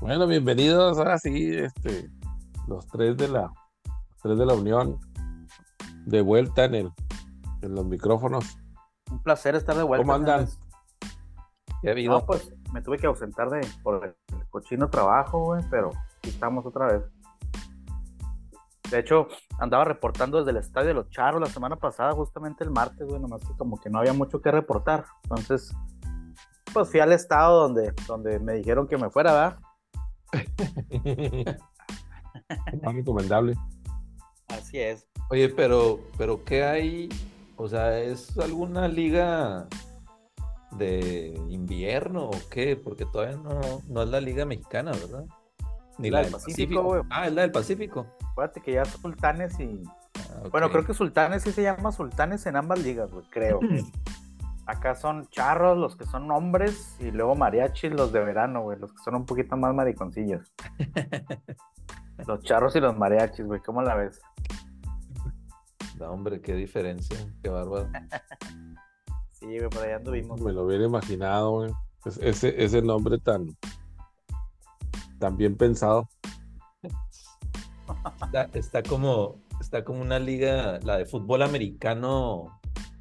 Bueno, bienvenidos ahora sí, este, los tres de la, tres de la Unión, de vuelta en el, en los micrófonos. Un placer estar de vuelta. ¿Cómo andan? ¿Qué ha habido? No, pues me tuve que ausentar de por el cochino trabajo, güey, pero aquí estamos otra vez. De hecho, andaba reportando desde el estadio de los Charros la semana pasada, justamente el martes, güey, nomás que como que no había mucho que reportar. Entonces, pues fui al estado donde, donde me dijeron que me fuera, ¿verdad? Muy recomendable. Así es. Oye, pero, pero ¿qué hay? O sea, ¿es alguna liga de invierno o qué? Porque todavía no, no es la liga mexicana, ¿verdad? Ni la, del Pacífico. Ah, es la del Pacífico. Acuérdate que ya Sultanes y. Ah, bueno, creo que Sultanes sí se llama Sultanes en ambas ligas, güey, creo. Acá son charros los que son hombres y luego mariachis los de verano, güey, los que son un poquito más mariconcillos. los charros y los mariachis, güey, ¿cómo la ves? No, hombre, qué diferencia, qué bárbaro. sí, güey, por allá anduvimos. Me lo hubiera imaginado, güey. Ese, ese nombre tan, tan bien pensado. Está, está, como, está como una liga, la de fútbol americano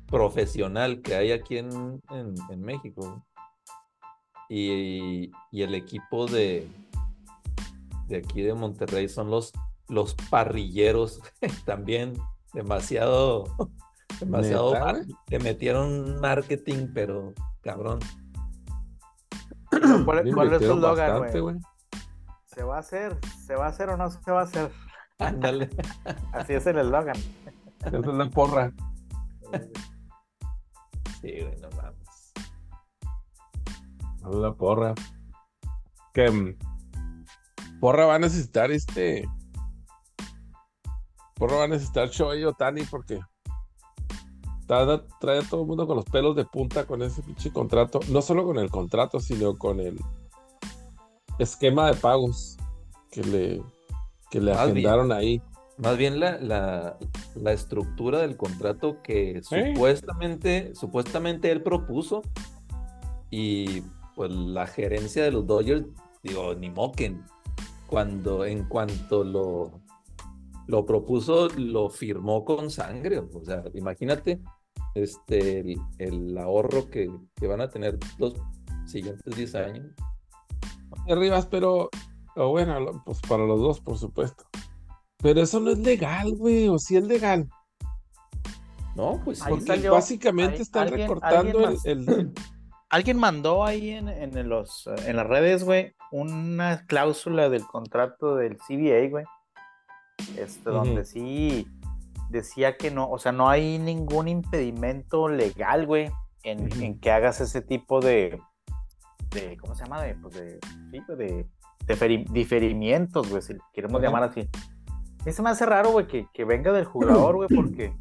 profesional que hay aquí en, en, México. Y, y, el equipo de, de aquí de Monterrey son los, los parrilleros también. Demasiado demasiado le metieron marketing pero cabrón. ¿cuál, cuál es tu güey? se va a hacer se va a hacer o no se va a hacer. Ándale. Así es el eslogan. Esa es la porra Sí, güey, no mames. la porra. Que mm, porra va a necesitar este. Porra va a necesitar Shohei Otani porque trae a todo el mundo con los pelos de punta con ese pinche contrato. No solo con el contrato, sino con el esquema de pagos que le, que le agendaron ahí. Más bien la, la, estructura del contrato que supuestamente, supuestamente él propuso y pues la gerencia de los Dodgers, digo, ni moquen. Cuando en cuanto lo, lo propuso, lo firmó con sangre. O sea, imagínate este, el, ahorro que, que, van a tener los siguientes 10 años. Arribas, pero bueno, pues para los dos, por supuesto. Pero eso no es legal, güey, o si es legal. No, pues básicamente están recortando el, Alguien mandó ahí en, los, en las redes, güey, una cláusula del contrato del CBA, güey. Este, donde sí decía que no, o sea, no hay ningún impedimento legal, güey, en, que hagas ese tipo de, de ¿cómo se llama? De, pues de, de, diferimientos, güey, si queremos llamar así. Mí se me hace raro, güey, que, que, venga del jugador, güey, porque,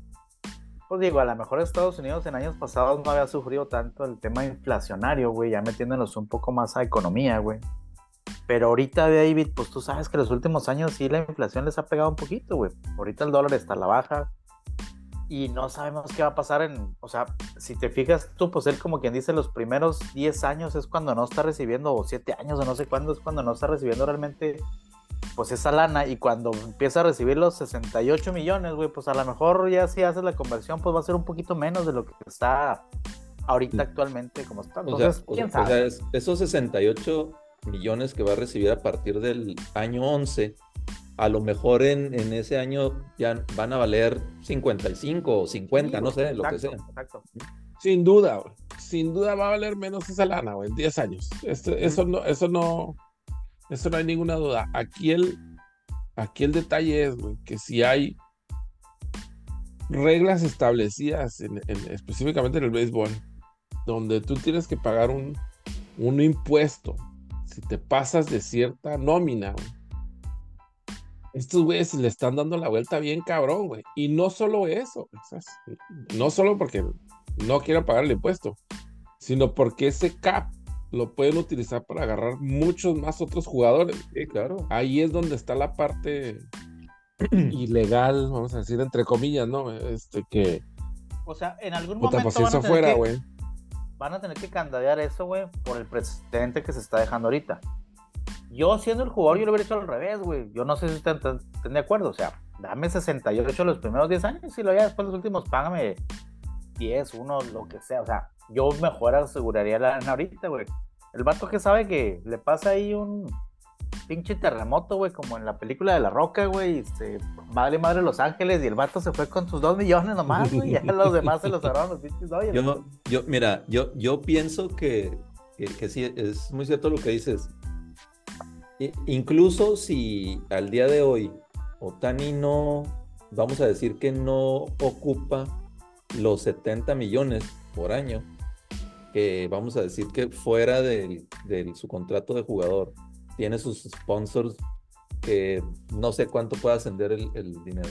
pues digo, a lo mejor Estados Unidos en años pasados no había sufrido tanto el tema inflacionario, güey, ya metiéndonos un poco más a economía, güey. Pero ahorita, David, pues tú sabes que los últimos años sí la inflación les ha pegado un poquito, güey. Ahorita el dólar está a la baja y no sabemos qué va a pasar en, o sea, si te fijas tú, pues él como quien dice, los primeros 10 años es cuando no está recibiendo, o 7 años o no sé cuándo es cuando no está recibiendo realmente pues esa lana y cuando empieza a recibir los 68 millones, güey, pues a lo mejor ya si haces la conversión, pues va a ser un poquito menos de lo que está ahorita mm. actualmente como está. Entonces, ¿quién sabe? O sea, esos 68 millones que va a recibir a partir del año 11, a lo mejor en, en ese año ya van a valer 55 o 50, no sé, lo que sea. Exacto. Sin duda, sin duda va a valer menos esa lana, güey, en 10 años. Este, eso no, eso no, eso no hay ninguna duda. Aquí el, aquí el detalle es, que si hay reglas establecidas, en, específicamente en el béisbol, donde tú tienes que pagar un, un impuesto si te pasas de cierta nómina, estos güeyes le están dando la vuelta bien cabrón, güey. Y no solo eso, no solo porque no quieren pagar el impuesto, sino porque ese cap lo pueden utilizar para agarrar muchos más otros jugadores. Sí, claro. Ahí es donde está la parte ilegal, vamos a decir, entre comillas, ¿no? Este que. O sea, en algún momento. Pues van, a fuera, que, van a tener que candadear eso, güey, por el precedente que se está dejando ahorita. Yo siendo el jugador, yo lo hubiera hecho al revés, güey. Yo no sé si están, están de acuerdo. O sea, dame 68 los primeros 10 años y luego ya después los últimos, págame 10, 1, lo que sea. O sea, yo mejor aseguraría la lana ahorita, güey. El vato que sabe que le pasa ahí un pinche terremoto, güey, como en la película de La Roca, güey, vale madre Los Ángeles y el vato se fue con sus dos millones nomás, güey, y ya los demás se los cerraron los pinches. Yo, yo, mira, yo, yo pienso que, que, que sí, es muy cierto lo que dices. Incluso si al día de hoy Otani no, vamos a decir que no ocupa los 70 millones por año, que vamos a decir que fuera de, su contrato de jugador, tiene sus sponsors que no sé cuánto puede ascender el, dinero.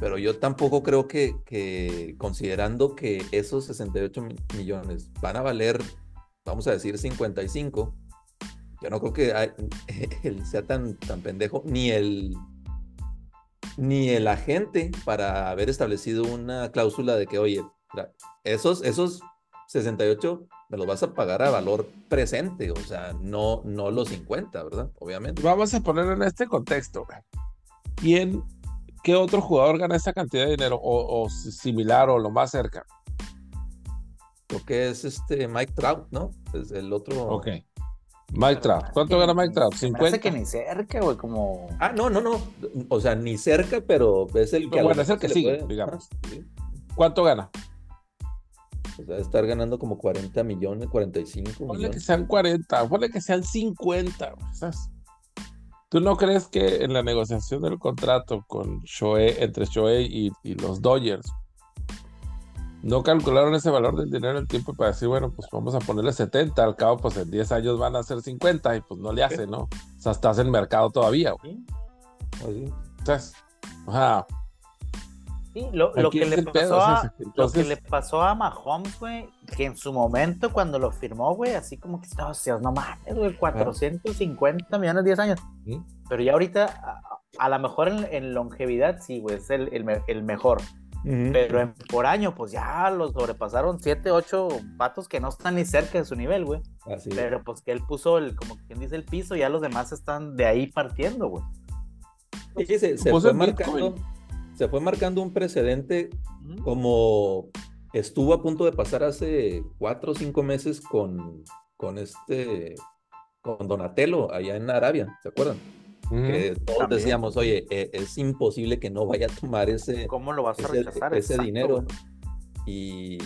Pero yo tampoco creo que, que, considerando que esos 68 millones van a valer, vamos a decir, 55, yo no creo que él sea tan, tan pendejo, ni el, ni el agente para haber establecido una cláusula de que, oye, esos, esos 68 me los vas a pagar a valor presente, o sea, no, no los 50, ¿verdad? Obviamente. Vamos a poner en este contexto. ¿Quién, qué otro jugador gana esa cantidad de dinero o, similar o lo más cerca? Lo que es este Mike Trout, ¿no? Es el otro. Ok. Mike Trout. ¿Cuánto gana Mike Trout? 50. que ni cerca, güey, como. Ah, no, no, no. O sea, ni cerca, pero es el que. bueno, es el que sigue, digamos. ¿Cuánto gana? O sea, estar ganando como 40 millones, 45 ponle millones. que sean 40, ponle que sean 50. ¿sabes? ¿Tú no crees que en la negociación del contrato con Shohei, entre Shohei y los Dodgers, no calcularon ese valor del dinero en el tiempo para decir, bueno, pues vamos a ponerle 70, al cabo, pues en 10 años van a ser 50 y pues no le hace, ¿no? O sea, estás en mercado todavía, güey. Así. Entonces, ajá. Sí, lo, que le pasó a, lo que le pasó a Mahomes, güey, que en su momento cuando lo firmó, güey, así como que estaba, no mames, güey, 450 millones 10 años. Pero ya ahorita, a, lo mejor en, longevidad, sí, güey, es el, el mejor. Pero por año, pues ya los sobrepasaron 7, 8 patos que no están ni cerca de su nivel, güey. Pero pues que él puso el, como quien dice, el piso, ya los demás están de ahí partiendo, güey. Sí, se, fue marcando, se, fue marcando, un precedente como estuvo a punto de pasar hace 4 o 5 meses con, con este, con Donatello allá en Arabia, ¿se acuerdan? que todos decíamos, oye, e, es imposible que no vaya a tomar ese, ¿Cómo lo vas a rechazar? ese dinero. Y,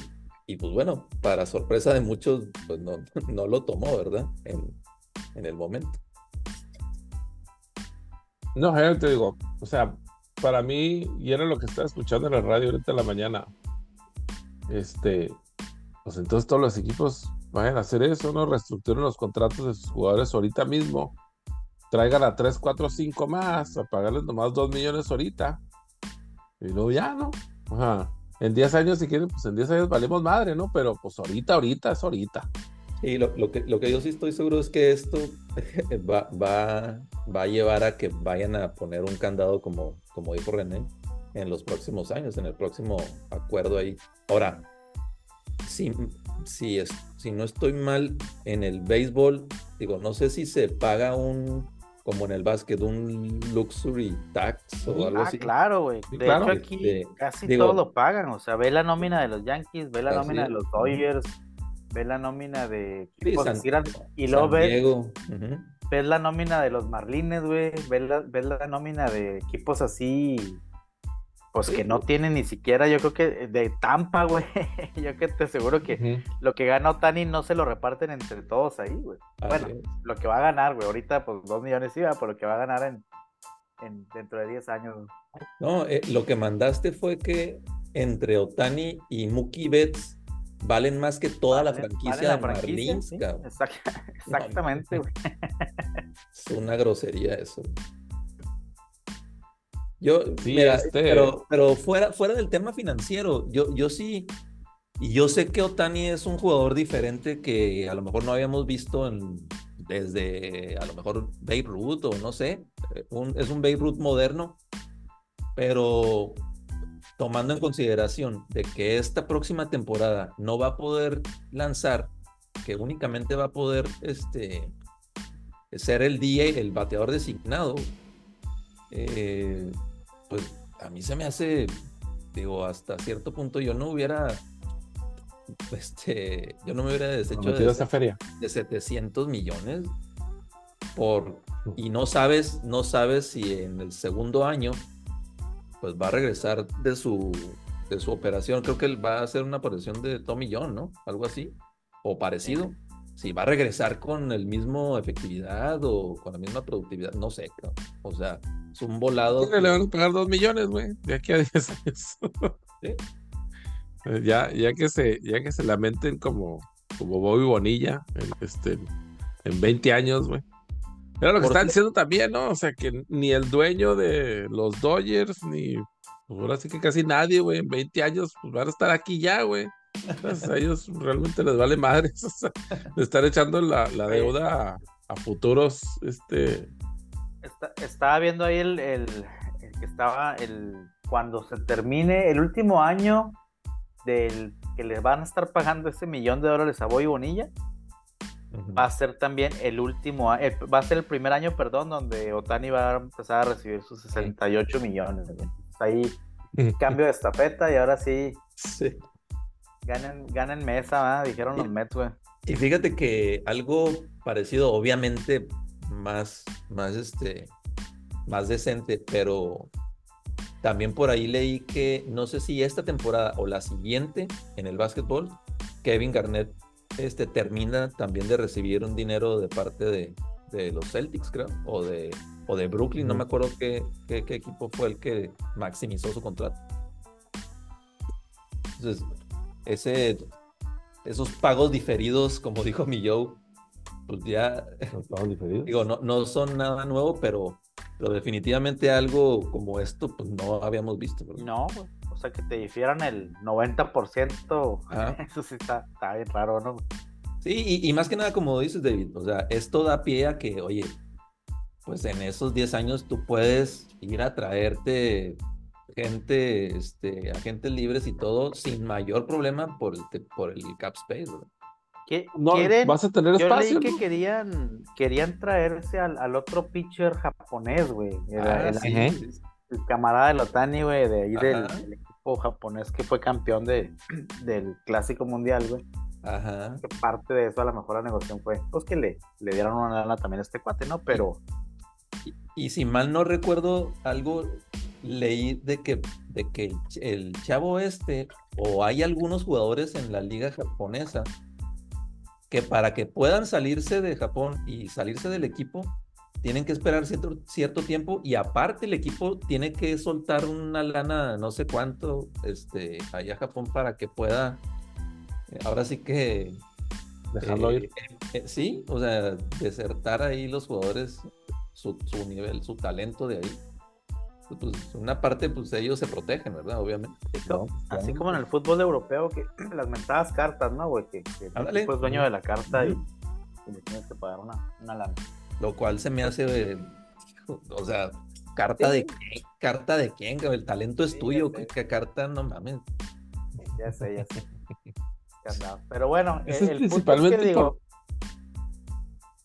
y, pues bueno, para sorpresa de muchos, pues no, no lo tomó, ¿verdad? En, en el momento. No, yo te digo, o sea, para mí, y era lo que estaba escuchando en la radio ahorita en la mañana, este, pues entonces todos los equipos vayan a hacer eso, ¿no? Reestructuren los contratos de sus jugadores ahorita mismo traigan a 3, 4, 5 más, a pagarles nomás 2 millones ahorita. Y luego ya, ¿no? Ajá. En 10 años, si quieren, pues en 10 años valemos madre, ¿no? Pero pues ahorita, ahorita es ahorita. Y lo, lo, que, lo que yo sí estoy seguro es que esto va, va, va a llevar a que vayan a poner un candado, como, como dijo René, en los próximos años, en el próximo acuerdo ahí. Ahora, si, si, es, si no estoy mal en el béisbol, digo, no sé si se paga un como en el básquet, un luxury tax o algo ah, así. claro, güey. De hecho, aquí este, casi todos lo pagan. O sea, ve la nómina de los Yankees, ve la nómina de los Dodgers, ve la nómina de equipos y luego ves, la nómina de los Marlines, güey, ves la, ves la nómina de equipos así pues que no tiene ni siquiera, yo creo que de Tampa, güey. yo que te aseguro que lo que gana Otani no se lo reparten entre todos ahí, güey. bueno, lo que va a ganar, güey. Ahorita, pues dos millones iba, por lo que va a ganar en, dentro de 10 años. No, eh, lo que mandaste fue que entre Otani y Mookie Betts valen más que toda la franquicia de Marlins, exactamente, güey. es una grosería eso. Yo, este pero, pero fuera, fuera del tema financiero, yo, yo sí, y yo sé que Otani es un jugador diferente que a lo mejor no habíamos visto en, desde a lo mejor Babe Ruth o no sé, es un Babe Ruth moderno, pero tomando en consideración de que esta próxima temporada no va a poder lanzar, que únicamente va a poder este, ser el DA, el bateador designado, eh, pues a mí se me hace, digo, hasta cierto punto yo no hubiera, este, yo no me hubiera deshecho de, esa feria. de 700 millones por, y no sabes, no sabes si en el segundo año, pues va a regresar de su, de su operación, creo que él va a hacer una operación de Tommy John, ¿no? Algo así, o parecido si va a regresar con el mismo efectividad o con la misma productividad, no sé, o sea, es un volado. Le van a pagar dos millones, güey, de aquí a 10 años. ya, ya que se, ya que se lamenten como, como Bobby Bonilla, en, este, en 20 años, güey. Era lo que están diciendo también, ¿no? O sea, que ni el dueño de los Dodgers, ni pues ahora sí que casi nadie, güey, en 20 años, pues van a estar aquí ya, güey. A ellos realmente les vale madre de estar echando la, deuda a, futuros. Este... estaba viendo ahí el, que estaba el cuando se termine el último año del que les van a estar pagando ese millón de dólares a Boy Bonilla. Va a ser también el último, va a ser el primer año, perdón, donde Otani va a empezar a recibir sus 68 millones. Ahí cambio de estafeta y ahora sí, sí. Ganen, mesa, dijeron los Mets, güey. Y fíjate que algo parecido, obviamente más, más, este, más decente, pero también por ahí leí que no sé si esta temporada o la siguiente en el básquetbol, Kevin Garnett este, termina también de recibir un dinero de parte de, de los Celtics, creo, o de, o de Brooklyn, no me acuerdo qué, qué, qué, equipo fue el que maximizó su contrato. Entonces, ese, esos pagos diferidos, como dijo mi Joe, pues ya, digo, no, no son nada nuevo, pero, pero definitivamente algo como esto, pues no habíamos visto. No, o sea, que te difieran el 90%, eso sí está, bien raro, ¿no? Sí, y, y, más que nada, como dices, David, o sea, esto da pie a que, oye, pues en esos 10 años tú puedes ir a traerte gente, este, agentes libres y todo sin mayor problema por el, por el cap space. ¿Qué, no, vas a tener yo espacio. Leí que querían, querían traerse al, otro pitcher japonés, güey. Ah, el, camarada de Lotani, güey, de ahí del, equipo japonés que fue campeón de, del Clásico Mundial, güey. Ajá. Que parte de eso a lo mejor la negociación fue, pues que le, le dieron una lana también a este cuate, ¿no? Pero... y si mal no recuerdo, algo leí de que, de que el chavo este, o hay algunos jugadores en la liga japonesa, que para que puedan salirse de Japón y salirse del equipo, tienen que esperar cierto, cierto tiempo y aparte el equipo tiene que soltar una lana, no sé cuánto, este, allá a Japón para que pueda, eh, ahora sí que... Dejarlo ir. Eh, eh, sí, o sea, desertar ahí los jugadores, su, su nivel, su talento de ahí pues una parte, pues ellos se protegen, ¿verdad? Obviamente. Así como en el fútbol europeo, que las mentadas cartas, ¿no, güey? Que, que el es dueño de la carta y, le tienes que pagar una, una lana. Lo cual se me hace, o sea, carta de quién, carta de quién, el talento es tuyo, ¿Qué, carta, no mames. Ya sé, ya sé. Pero bueno, el, es principalmente que digo,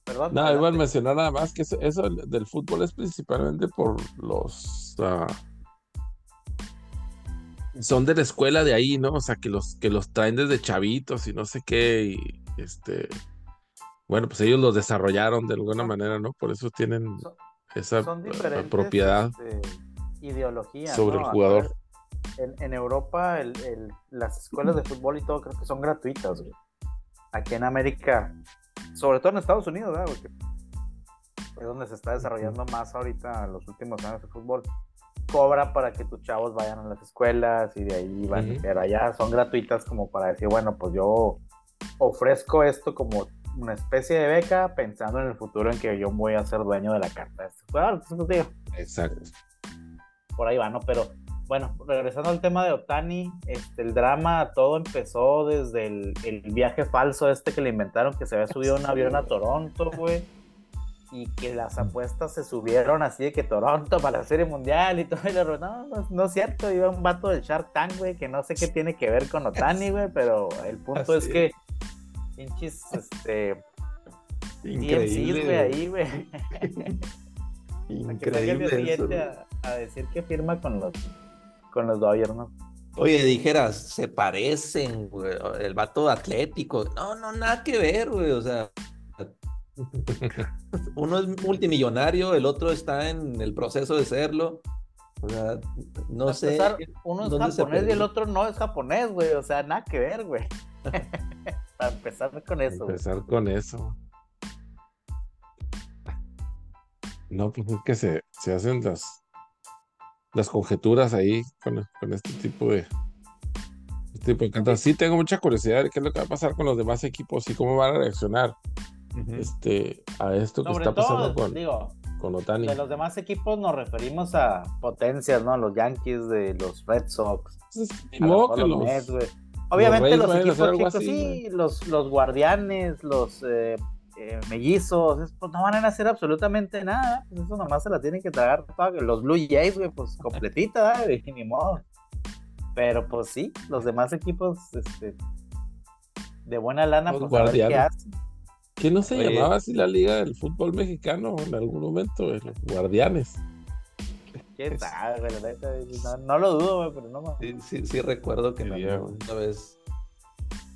Perdón. No, igual mencionar nada más que eso, del fútbol es principalmente por los son de la escuela de ahí, ¿no? O sea, que los que los traen desde chavitos y no sé qué y este bueno, pues ellos los desarrollaron de alguna manera, ¿no? Por eso tienen esa propiedad este, ideología sobre el jugador. En, Europa las escuelas de fútbol y todo creo que son gratuitas. Aquí en América sobre todo en Estados Unidos, ¿verdad? Porque es donde se está desarrollando más ahorita en los últimos años de fútbol. Cobra para que tus chavos vayan a las escuelas y de ahí van, pero allá son gratuitas como para decir, bueno, pues yo ofrezco esto como una especie de beca pensando en el futuro en que yo voy a ser dueño de la carta. Exacto. Por ahí va, ¿no? Pero bueno, regresando al tema de Otani, este, el drama todo empezó desde el, viaje falso este que le inventaron, que se había subido un avión a Toronto, güey. Y que las apuestas se subieron así de que Toronto para la Serie Mundial y todo. Y no, no, no es cierto, iba un vato del Shark Tank, güey, que no sé qué tiene que ver con Otani, güey, pero el punto es que pinches, este, Increíble. güey, ahí, güey. Increíble. Que a, a, decir que firma con los, con los Dodgers, ¿no? Oye, dijeras, se parecen, güey, el vato atlético. No, no, nada que ver, güey, o sea. Uno es multimillonario, el otro está en el proceso de serlo. O sea, no sé. uno es japonés y el otro no es japonés, güey. O sea, nada que ver, güey. Para empezar con eso. Empezar con eso. No, pues es que se, se hacen las, las conjeturas ahí con, con este tipo de, este tipo de cantos. Sí tengo mucha curiosidad de qué es lo que va a pasar con los demás equipos y cómo van a reaccionar este, a esto que está pasando con, con Otani. De los demás equipos nos referimos a potencias, ¿no? Los Yankees, de los Red Sox. Obviamente los, equipos chicos, sí, los, los guardianes, los eh, eh, mellizos, pues no van a hacer absolutamente nada. Pues eso nomás se la tienen que tragar. Los Blue Jays, güey, pues completita, ni modo. Pero pues sí, los demás equipos, este, de buena lana, pues a ver qué hacen. ¿Qué no se llamaba así la liga del fútbol mexicano en algún momento? Los guardianes. ¿Qué tal, no, lo dudo, pero no sí, sí, sí, recuerdo que una vez.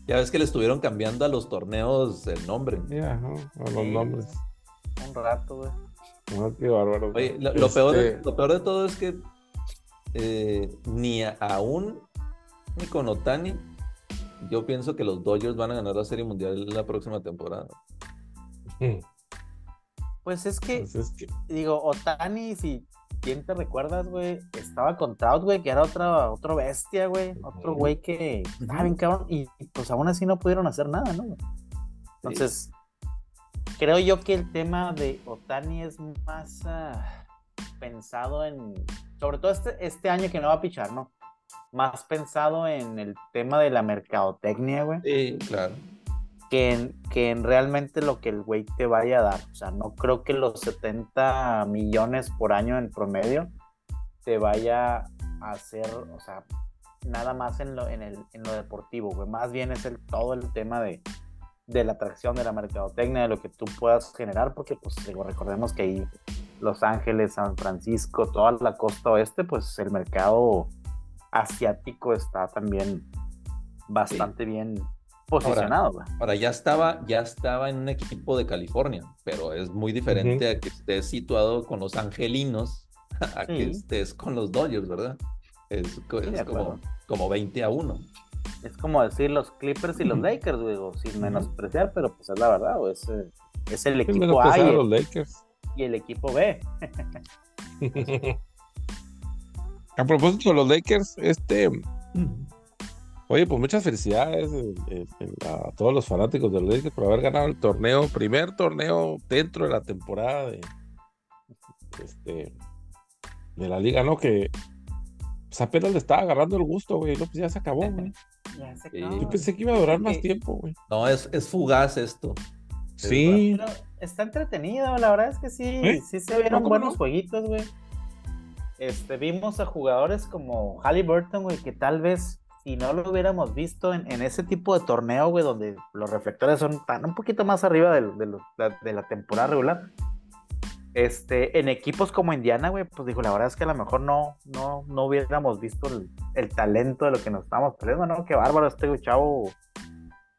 Ya ves que le estuvieron cambiando a los torneos el nombre. Ya, a los nombres. Un rato, güey. No, qué bárbaro. Oye, lo, peor de, este lo peor de todo es que eh, ni aún ni con Otani yo pienso que los Dodgers van a ganar la Serie Mundial la próxima temporada. Pues es que, pues digo, Otani, si quién te recuerdas, güey, estaba con Trout, güey, que era otra, otro bestia, güey, otro güey que estaba bien cabrón, y pues aún así no pudieron hacer nada, ¿no? Entonces, creo yo que el tema de Otani es más ah, pensado en, sobre todo este, este año que no va a pichar, ¿no? Más pensado en el tema de la mercadotecnia, güey. Sí, claro que en, que en realmente lo que el güey te vaya a dar. O sea, no creo que los 70 millones por año en promedio te vaya a hacer, o sea, nada más en lo, en el, en lo deportivo, güey. Más bien es el, todo el tema de, de la atracción, de la mercadotecnia, de lo que tú puedas generar, porque pues digo, recordemos que ahí Los Ángeles, San Francisco, toda la costa oeste, pues el mercado asiático está también bastante bien posicionado. Ahora, ya estaba, ya estaba en un equipo de California, pero es muy diferente a que estés situado con los angelinos a que estés con los Dodgers, ¿verdad? Es, como, como 20 a 1. Es como decir los Clippers y los Lakers, digo, sin menospreciar, pero pues es la verdad, es, es el equipo A y el, Lakers. y el equipo B. a propósito de los Lakers, este Oye, pues muchas felicidades eh, eh, a todos los fanáticos del Lakers por haber ganado el torneo, primer torneo dentro de la temporada de, este, de la liga, ¿no? Que pues apenas le estaba agarrando el gusto, güey. No, pues ya se acabó, güey. Ya se acabó. Yo pensé que iba a durar más tiempo, güey. No, es, es fugaz esto. Sí. Pero está entretenido, la verdad es que sí, ¿Eh? sí se vieron buenos jueguitos, güey. Este, vimos a jugadores como Halliburton, güey, que tal vez si no lo hubiéramos visto en, ese tipo de torneo, güey, donde los reflectores son tan un poquito más arriba de, la, temporada regular, este, en equipos como Indiana, güey, pues dijo, la verdad es que a lo mejor no, no, no hubiéramos visto el, talento de lo que nos estábamos perdiendo, ¿no? Qué bárbaro este chavo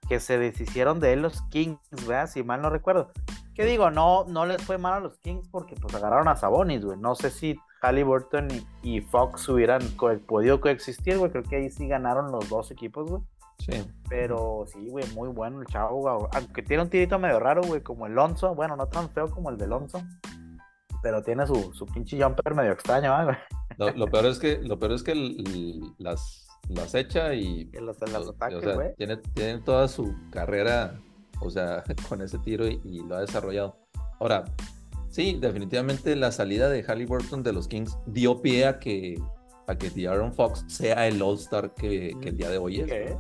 que se deshicieron de él los Kings, ¿verdad? Si mal no recuerdo. ¿Qué digo? No, no les fue mal a los Kings porque pues agarraron a Sabonis, güey. No sé si Halliburton y, Fox hubieran podido coexistir, güey. Creo que ahí sí ganaron los dos equipos, güey. Sí. pero sí, güey, muy bueno el chavo, güey. Aunque tiene un tirito medio raro, güey, como el Lonzo. Bueno, no tan feo como el de Lonzo. Pero tiene su, su pinche jumper medio extraño, güey. Lo, peor es que, lo peor es que las, las echa y. los, los ataques, güey. tiene, tiene toda su carrera, o sea, con ese tiro y, y lo ha desarrollado. Ahora, Sí, definitivamente la salida de Halliburton de los Kings dio pie a que, a que Aaron Fox sea el All-Star que, el día de hoy es.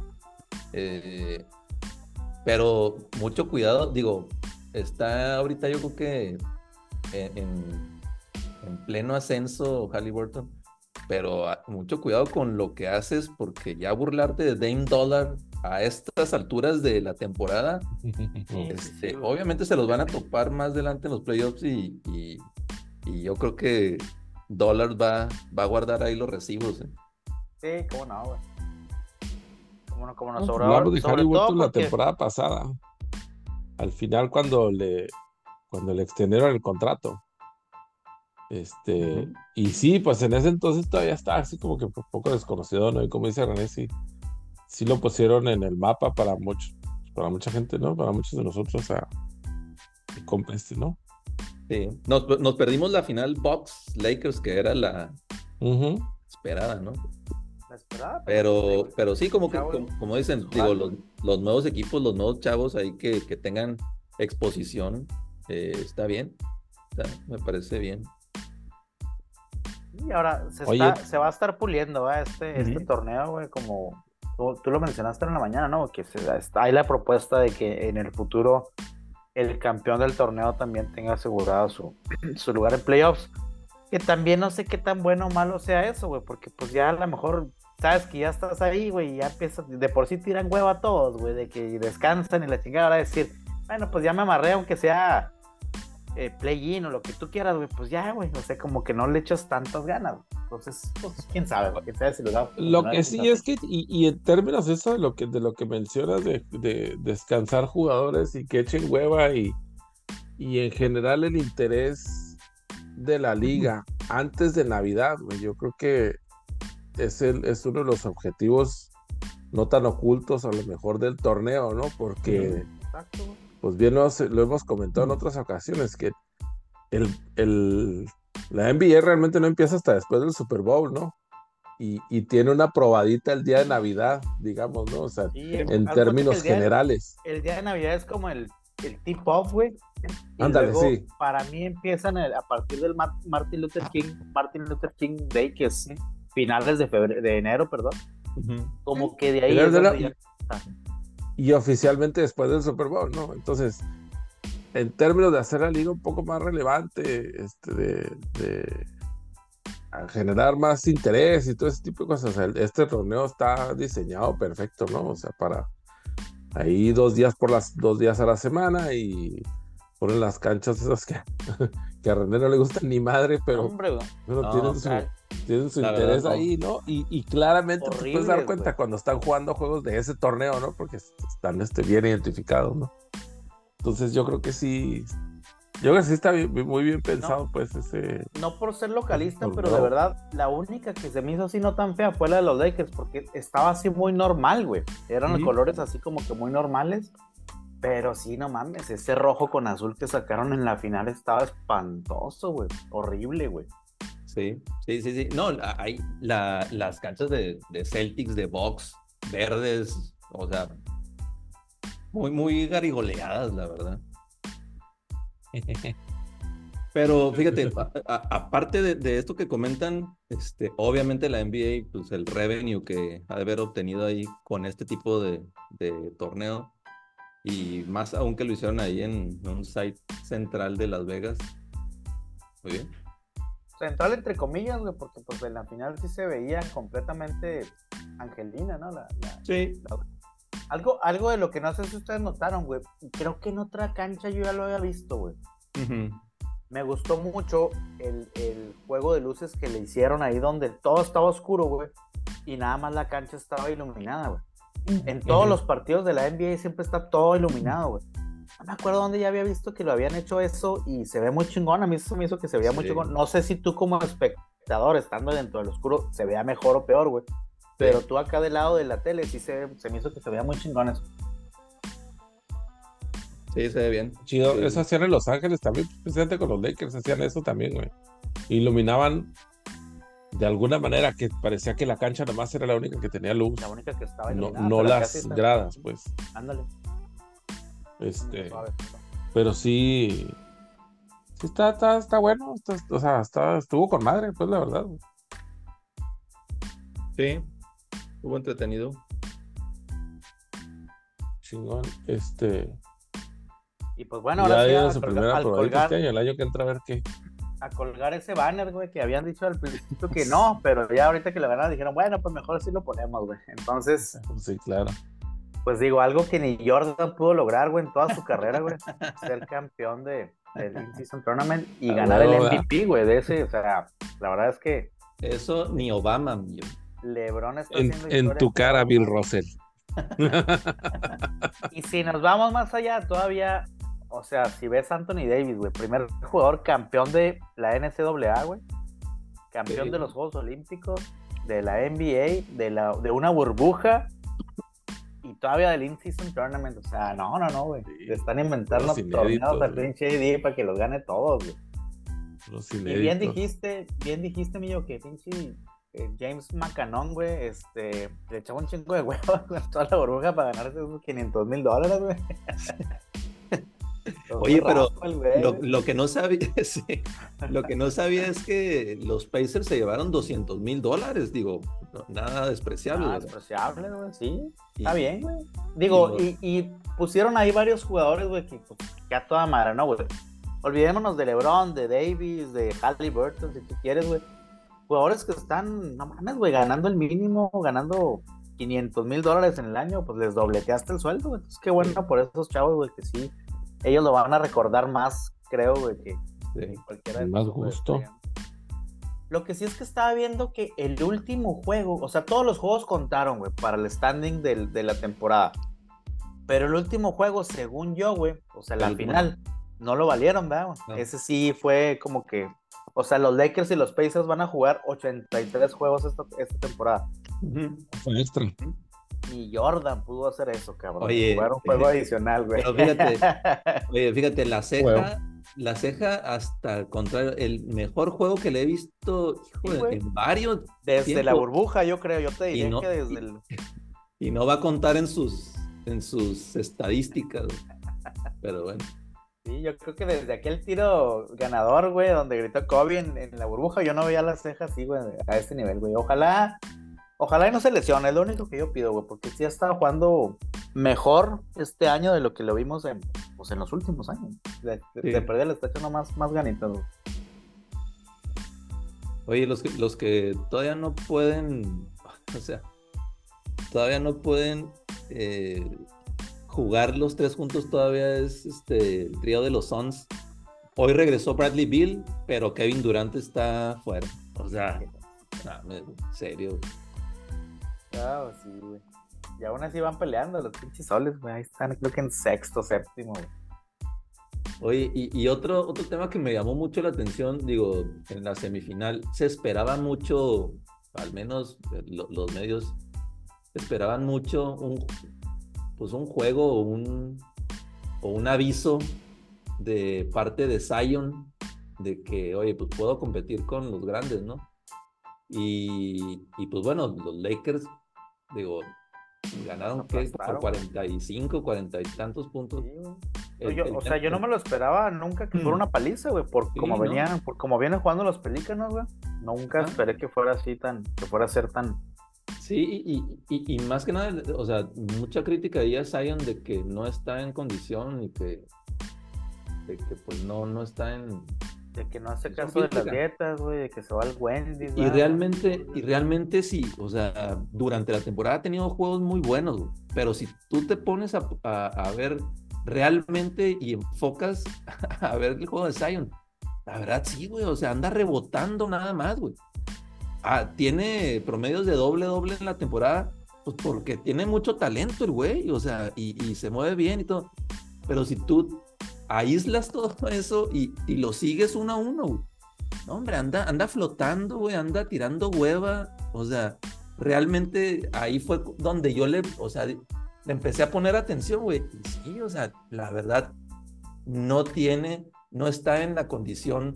Eh, pero mucho cuidado, digo, está ahorita yo creo que en, pleno ascenso Halliburton, pero mucho cuidado con lo que haces porque ya burlarte de Dame Dollar a estas alturas de la temporada, este, obviamente se los van a topar más adelante en los playoffs y, y, yo creo que Dollar va, va a guardar ahí los recibos. ¿eh? Sí, cómo no, güey. Cómo no, cómo no, sobre, todo la temporada pasada. Al final cuando le, cuando le extendieron el contrato. Este, y sí, pues en ese entonces todavía estaba así como que un poco desconocido, ¿no? Y como dice René, sí, sí lo pusieron en el mapa para muchos, para mucha gente, ¿no? Para muchos de nosotros, o sea, este, ¿no? Sí, nos, perdimos la final Box Lakers, que era la esperada, ¿no? La esperada. Pero, pero sí, como que, como, dicen, digo, los, nuevos equipos, los nuevos chavos ahí que, que tengan exposición, eh, está bien, me parece bien. Y ahora se, está, se va a estar puliendo este, este torneo, güey, como tú, lo mencionaste en la mañana, ¿no? Que se, hay la propuesta de que en el futuro el campeón del torneo también tenga asegurado su, su lugar en playoffs. Que también no sé qué tan bueno o malo sea eso, güey, porque pues ya a lo mejor sabes que ya estás ahí, güey, y ya empiezas, de por sí tiran huevo a todos, güey, de que descansan y la chingada, ahora decir, bueno, pues ya me amarré, aunque sea eh, play-in o lo que tú quieras, güey, pues ya, güey, o sea, como que no le echas tantas ganas. Entonces, pues, quién sabe, quién sabe si lo da. Lo que sí es que, y, en términos de eso, de lo que, de lo que mencionas de, descansar jugadores y que echen hueva y, y en general el interés de la liga antes de Navidad, güey, yo creo que es, el, es uno de los objetivos no tan ocultos a lo mejor del torneo, ¿no? Porque... Exacto, pues bien lo, hemos comentado en otras ocasiones, que el, el, la NBA realmente no empieza hasta después del Super Bowl, ¿no? Y, y tiene una probadita el día de Navidad, digamos, ¿no? O sea, en términos generales. el día de Navidad es como el, el tip-off, güey. Ándale, sí. Para mí empiezan a partir del Martin Luther King, Martin Luther King Day, que es finales de febrero, de enero, perdón. Como que de ahí es donde y oficialmente después del Super Bowl, ¿no? Entonces, en términos de hacer la liga un poco más relevante, este, de, generar más interés y todo ese tipo de cosas, este torneo está diseñado perfecto, ¿no? O sea, para ahí dos días por las dos días a la semana y ponen las canchas esas que, que a René no le gustan ni madre, pero, tienen su, interés ahí, ¿no? Y, claramente te puedes dar cuenta cuando están jugando juegos de ese torneo, ¿no? Porque están este, bien identificados, ¿no? Entonces yo creo que sí, yo creo que sí está muy bien pensado, pues, ese... No por ser localista, pero de verdad, la única que se me hizo así no tan fea fue la de los Lakers, porque estaba así muy normal, güey. Eran los colores así como que muy normales. Pero sí, no mames, ese rojo con azul que sacaron en la final estaba espantoso, güey. Horrible, güey. Sí, sí, sí, sí. No, hay las canchas de, Celtics, de Box, verdes, o sea, muy, muy garigoleadas, la verdad. Pero fíjate, aparte de, esto que comentan, este, obviamente la NBA, pues el revenue que ha de haber obtenido ahí con este tipo de, de torneo, y más aún que lo hicieron ahí en un site central de Las Vegas. Muy bien. Central entre comillas, güey, porque pues en la final sí se veía completamente Angelina, ¿no? sí. Algo, algo de lo que no sé si ustedes notaron, güey. Creo que en otra cancha yo ya lo había visto, güey. Me gustó mucho el, el, juego de luces que le hicieron ahí donde todo estaba oscuro, güey. Y nada más la cancha estaba iluminada, güey. En todos los partidos de la NBA siempre está todo iluminado, güey. No me acuerdo dónde ya había visto que lo habían hecho eso y se ve muy chingón. A mí eso me hizo que se veía muy chingón. No sé si tú como espectador, estando dentro del oscuro, se vea mejor o peor, güey. Pero tú acá del lado de la tele sí se, se me hizo que se veía muy chingón eso. Sí, se ve bien. Chido, eso hacían en Los Ángeles también, precisamente con los Lakers hacían eso también, güey. Iluminaban de alguna manera que parecía que la cancha nomás era la única que tenía luz. La única que estaba No, no las gradas, pues. Ándale. Este. Pero sí. Sí, está, está, está bueno. o sea, está, estuvo con madre, pues la verdad. Sí, estuvo entretenido. Chingón. Este. Y pues bueno, ahora ya sí, su primera colgar... este año, el año que entra a ver qué. a colgar ese banner, güey, que habían dicho al principio que no, pero ya ahorita que lo ganaron dijeron, bueno, pues mejor así lo ponemos, güey. Entonces, Sí, claro. pues digo, algo que ni Jordan pudo lograr, güey, en toda su carrera, güey, ser campeón de, del In-Season Tournament y Ah, ganar el MVP, güey, de ese, o sea, la verdad es que Eso ni Obama, mi. LeBron está En, haciendo en tu cara, Bill. Russell. Y si nos vamos más allá, todavía, o sea, si ves Anthony Davis, güey, primer jugador campeón de la NCAA, güey, campeón Sí. de los Juegos Olímpicos, de la NBA, de, la, de una burbuja y todavía del In-Season Tournament. O sea, no, no, no, güey. Sí. Están inventando torneos al pinche AD para que los gane todos, güey. Y bien dijiste, bien dijiste, mío, que pinche eh, James McCannon, güey, este, le echaba un chingo de huevos con toda la burbuja para ganarse esos 500 mil dólares, güey. Oye, pero güey, Lo, que no sabía, sí, lo que no sabía es que los Pacers se llevaron 200 mil dólares, digo, no- nada despreciable. ¿verdad? despreciable, güey, sí. Y- Está bien, güey. Digo, y y, y pusieron ahí varios jugadores, güey, que, pues, que a toda madre, ¿no, güey? Olvidémonos de LeBron, de Davis, de Halliburton, si tú quieres, güey. Jugadores que están, no mames, güey, ganando el mínimo, ganando 500 mil dólares en el año, pues les dobleteaste el sueldo, güey. Entonces, qué bueno por esos chavos, güey, que sí. Ellos lo van a recordar más, creo, güey, que Sí. cualquiera de Más gusto. Lo que sí es que estaba viendo que el último juego, o sea, todos los juegos contaron, güey, para el standing del- de la temporada. Pero el último juego, según yo, güey, o sea, la El final, no lo valieron, ¿verdad? No. Ese sí fue como que, o sea, los Lakers y los Pacers van a jugar 83 juegos esta, esta temporada. Fue extra. Ni Jordan pudo hacer eso, cabrón. Oye, jugar un juego adicional, güey. pero fíjate, Oye, fíjate, la ceja, la ceja hasta el contrario, el mejor juego que le he visto, hijo, Sí, en varios, desde la burbuja, yo creo, yo te Y diría no- que desde y- el... y no va a contar en sus, en sus estadísticas. güey. Pero bueno, Sí, yo creo que desde aquel tiro ganador, güey, donde gritó Kobe en, en la burbuja, yo no veía las cejas así, güey, a este nivel, güey. Ojalá, ojalá y no se lesione, es lo único que yo pido, güey, porque sí ha estado jugando mejor este año de lo que lo vimos en, pues, en los últimos años. De, de, Sí. de perder le está echando más, más ganitas, güey. oye, los que, los que todavía no pueden, o sea, todavía no pueden eh, jugar los tres juntos todavía es este el trío de los Suns. Hoy regresó Bradley Bill, pero Kevin Durant está fuera. O sea, en serio. Claro, sí, güey. Y aún así van peleando los pinches soles, güey. Ahí están, creo que en sexto, séptimo, güey. Oye, y, y otro, otro tema que me llamó mucho la atención, digo, en la semifinal, se esperaba mucho, al menos eh, lo- los medios esperaban mucho un, pues un juego o un, o un aviso de parte de Zion de que, oye, pues puedo competir con los grandes, ¿no? Y, y pues bueno, los Lakers, digo, ganaron ¿qué? por Aplastaron. 45, 40 y tantos puntos. Sí, güey. El- Yo- el o sea, yo no me lo esperaba nunca que fuera Mm. una paliza, güey, por Sí, como ¿no? venían, por como vienen jugando los pelícanos, güey. Nunca esperé que fuera así tan, que fuera a ser tan. Sí, y, y- y más que nada, o sea, mucha crítica ahí a Zion de que no está en condición y que, de que pues no, no está en... De que no hace caso de las dietas, güey, de que se va al Wendy's. Y ¿verdad? realmente, y realmente sí, o sea, durante la temporada ha tenido juegos muy buenos, güey, pero si tú te pones a, a- a ver realmente y enfocas a ver el juego de Zion, la verdad sí, güey, o sea, anda rebotando nada más, güey. Ah, tiene promedios de doble doble en la temporada, pues porque tiene mucho talento el güey, o sea, y, se mueve bien y todo. Pero si tú aíslas todo eso y, lo sigues uno a uno, hombre, anda, anda flotando, güey, anda tirando hueva. O sea, realmente ahí fue donde yo le, o sea, le empecé a poner atención, güey. Y sí, o sea, la verdad, no tiene, no está en la condición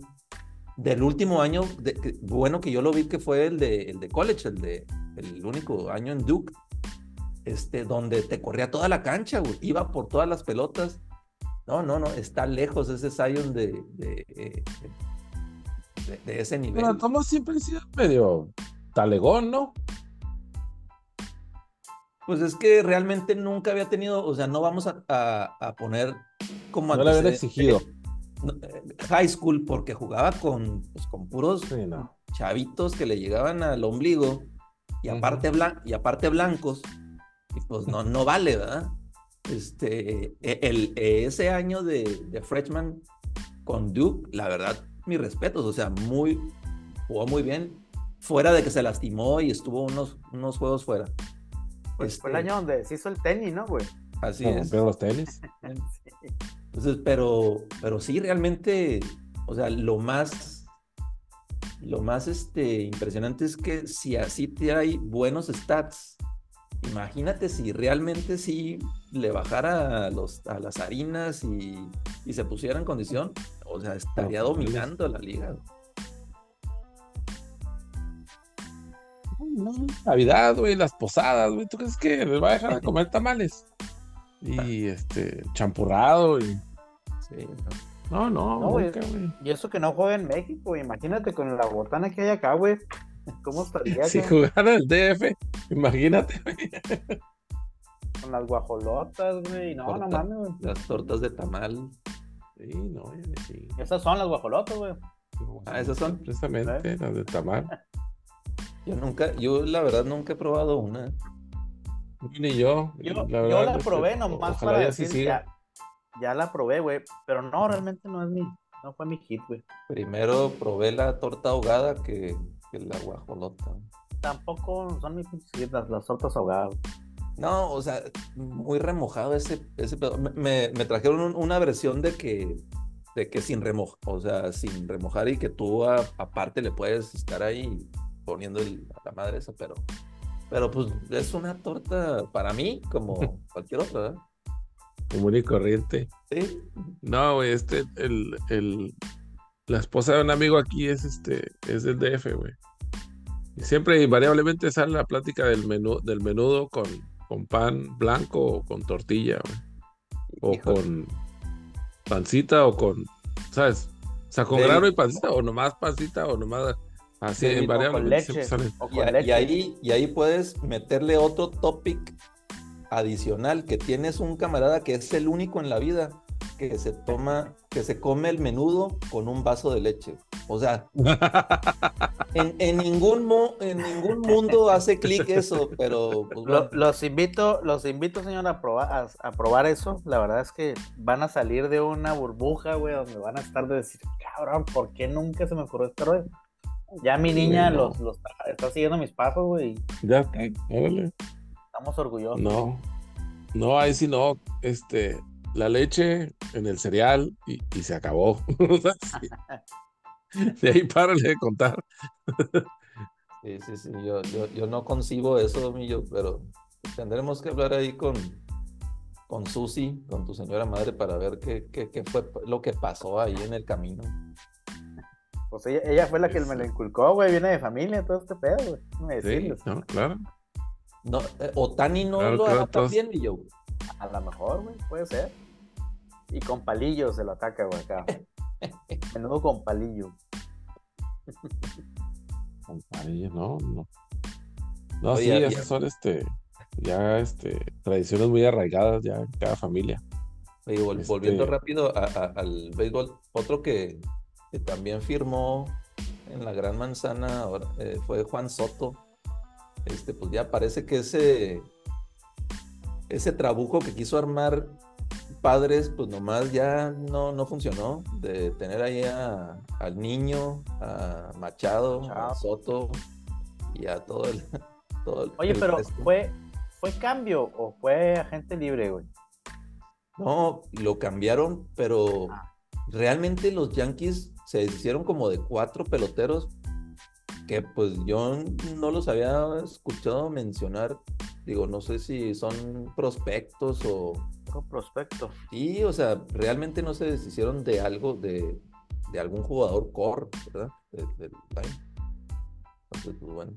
del último año, de, que- bueno que yo lo vi que fue el de, el de college, el de el único año en Duke, este, donde te corría toda la cancha, güey, iba por todas las pelotas. No, no, no, está lejos ese Zion de, de, de- de ese nivel. Pero Tomás siempre ha sido medio talegón, ¿no? Pues es que realmente nunca había tenido, o sea, no vamos a, a- a poner como No le habían exigido. High school porque jugaba con, pues, con puros chavitos que le llegaban al ombligo y aparte, y aparte blancos, y pues no, no vale, ¿verdad? Este, e, el, ese año de, de freshman con Duke, la verdad, mis respetos, o sea, muy, jugó muy bien, fuera de que se lastimó y estuvo unos, unos juegos fuera. Pues fue el este año donde se hizo el tenis, ¿no, güey? Así es. Pero los tenis. Entonces, pero, pero sí, realmente, o sea, lo más, lo más este, impresionante es que si así te hay buenos stats, imagínate si realmente sí le bajara a, los, a las harinas y, y se pusiera en condición, o sea, estaría pues, dominando la liga. Navidad, güey, las posadas, güey. ¿Tú crees que les va a dejar de comer tamales? Y este, champurrado y. Sí, no. No, no, güey. Y eso que no juega en México, imagínate con la botana que hay acá, güey. ¿Cómo estaría? Si jugara el DF, imagínate, güey. Con las guajolotas, güey. No, no mames, güey. Las tortas de tamal. Sí, no, sí. Esas son las guajolotas, güey. Ah, esas son. Precisamente, las de tamal. Yo nunca, yo la verdad nunca he probado una. Ni yo. Yo la, yo la probé nomás para decir ya, ya, la probé, güey. Pero no, realmente no es mi, no fue mi hit, güey. Primero probé la torta ahogada que, que la guajolota. Tampoco son mis hits las, tortas ahogadas. No, o sea, muy remojado ese, ese me, me, trajeron una versión de que de que sin remojar, o sea, sin remojar y que tú aparte le puedes estar ahí poniendo a la madre esa, pero, pero pues es una torta para mí como cualquier otra, ¿verdad? Común y corriente. Sí. No, güey, este, el, el, la esposa de un amigo aquí es este, es del DF, güey. Y siempre invariablemente sale la plática del menú, del menudo con, con pan blanco o con tortilla, güey. O con pancita o con, ¿sabes? O sea, con grano y pancita, o nomás pancita, o nomás Así en variable. leche, y, ahí, y ahí puedes meterle otro topic adicional, que tienes un camarada que es el único en la vida que se toma, que se come el menudo con un vaso de leche. O sea, en, ningún, en ningún mundo hace clic eso, pero... Pues, los invito, los invito, señor, a probar, a, probar eso. La verdad es que van a salir de una burbuja, güey, donde van a estar de decir, cabrón, ¿por qué nunca se me ocurrió este rollo? Ya mi niña los, los, está siguiendo mis pasos, güey. Ya, órale. Estamos orgullosos. No, no, ahí sí no. Este, la leche en el cereal y, y se acabó. de ahí párale de contar. sí, sí, sí. Yo, yo, yo no concibo eso, yo, pero tendremos que hablar ahí con, con Susi, con tu señora madre, para ver qué, qué, qué fue lo que pasó ahí en el camino. Pues ella, fue la que me lo inculcó, güey. Viene de familia, todo este pedo, güey. Sí, no, claro. No, eh, Otani no lo claro, ataca bien, y yo. A lo mejor, güey, puede ser. Y con palillos se lo ataca, güey, acá. Menudo con palillo. con palillo, no, no. No, sí, esas son este, ya este, tradiciones muy arraigadas ya en cada familia. Oye, volviendo este rápido al béisbol, otro que, que también firmó en la Gran Manzana, eh, fue Juan Soto. Este, pues ya parece que ese, ese trabujo que quiso armar padres, pues nomás ya no, no funcionó. De tener ahí al niño, a Machado, a Soto y a todo el. Todo Oye, pero ¿fue, ¿fue cambio o fue agente libre, güey? No, lo cambiaron, pero ah. realmente los Yankees se hicieron como de cuatro peloteros que pues yo no los había escuchado mencionar. Digo, no sé si son prospectos o... prospectos. Sí, o sea, realmente no se deshicieron de algo, de, de algún jugador core, ¿verdad? Del Entonces, pues bueno.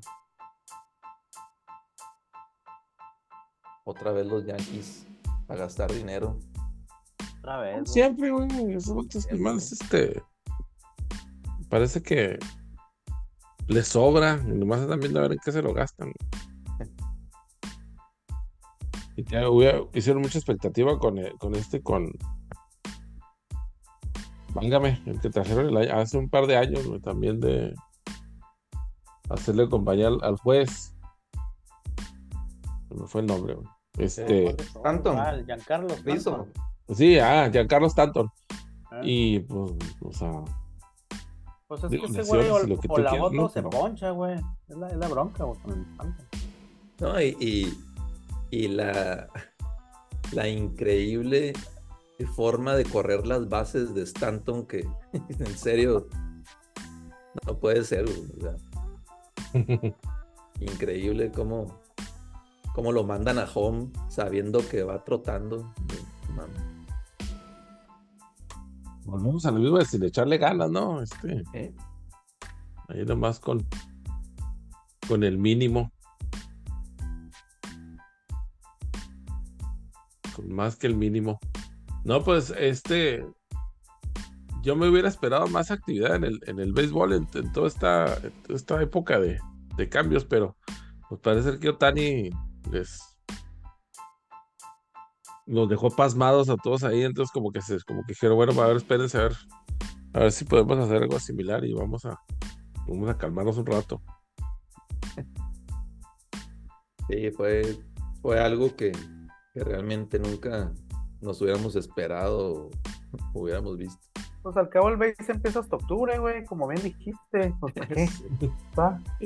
Otra vez los Yankees a gastar dinero. Otra vez. Siempre, güey. Esos más, este parece que les sobra, y nomás están viendo a ver en qué se lo gastan. Y hicieron mucha expectativa con, con este, con Vángame, el que trajeron hace un par de años, también de hacerle compañía al, juez. No fue el nombre, Este. Stanton. Ah, Giancarlo Stanton. Sí, ah, Giancarlo Stanton. Ah. Y pues, o sea. Pues es que ese güey o, la moto se poncha, güey. Es la, es la bronca, güey, con el. No, y, y la, la increíble forma de correr las bases de Stanton que en serio no puede ser. increíble cómo, cómo lo mandan a home sabiendo que va trotando. Volvemos a lo mismo de sin echarle ganas, ¿no? Este, ¿Eh? Ahí nomás con, con el mínimo. Con más que el mínimo. No, pues este. Yo me hubiera esperado más actividad en el, en el béisbol en, toda esta, esta época de, cambios, pero pues parece que Otani les nos dejó pasmados a todos ahí, entonces como que se, como que dijeron, bueno, a ver, espérense a ver, a ver si podemos hacer algo similar y vamos a, vamos a calmarnos un rato. Sí, fue, fue algo que, que realmente nunca, nos hubiéramos esperado o hubiéramos visto. Pues al cabo el base empieza hasta octubre, güey, como bien dijiste. Pues, ¿Para qué?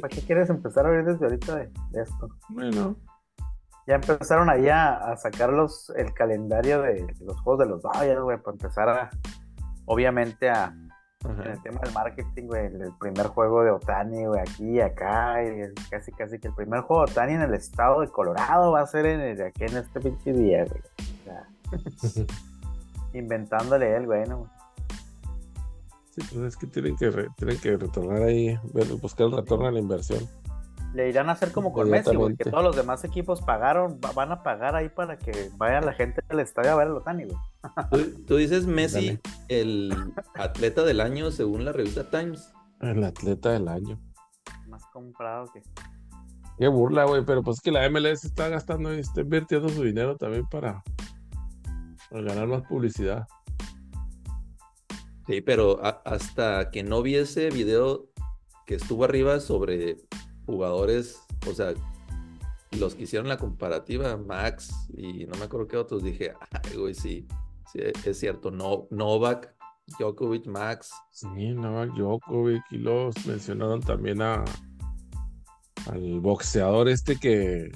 ¿Para qué quieres empezar a ver desde ahorita de, esto? Bueno. Ya empezaron ahí a, sacar los, el calendario de los juegos de los Dodgers, güey, para empezar a, obviamente, a, en el tema del marketing, güey, el, primer juego de Otani, güey, aquí y acá, y casi, casi que el primer juego de Otani en el estado de Colorado va a ser en el, aquí en este pinche día, güey. O sea, Inventándole él, bueno. Sí, pues es que tienen que, tienen que retornar ahí, buscar el retorno a la inversión. Le irán a hacer como con Messi, porque todos los demás equipos pagaron, van a pagar ahí para que vaya la gente al estadio a ver a Lotani, güey. ¿Tú, dices Messi, el atleta del año según la revista Times. El atleta del año. Más comprado que. Qué burla, güey, pero pues es que la MLS está gastando y está invirtiendo su dinero también para para ganar más publicidad. Sí, pero hasta que no vi ese video que estuvo arriba sobre jugadores, o sea, los que hicieron la comparativa, Max y no me acuerdo qué otros, dije, ay, güey, sí, sí es cierto, no, Novak, Djokovic, Max. Sí, Novak, Djokovic, y los mencionaron también a al boxeador este que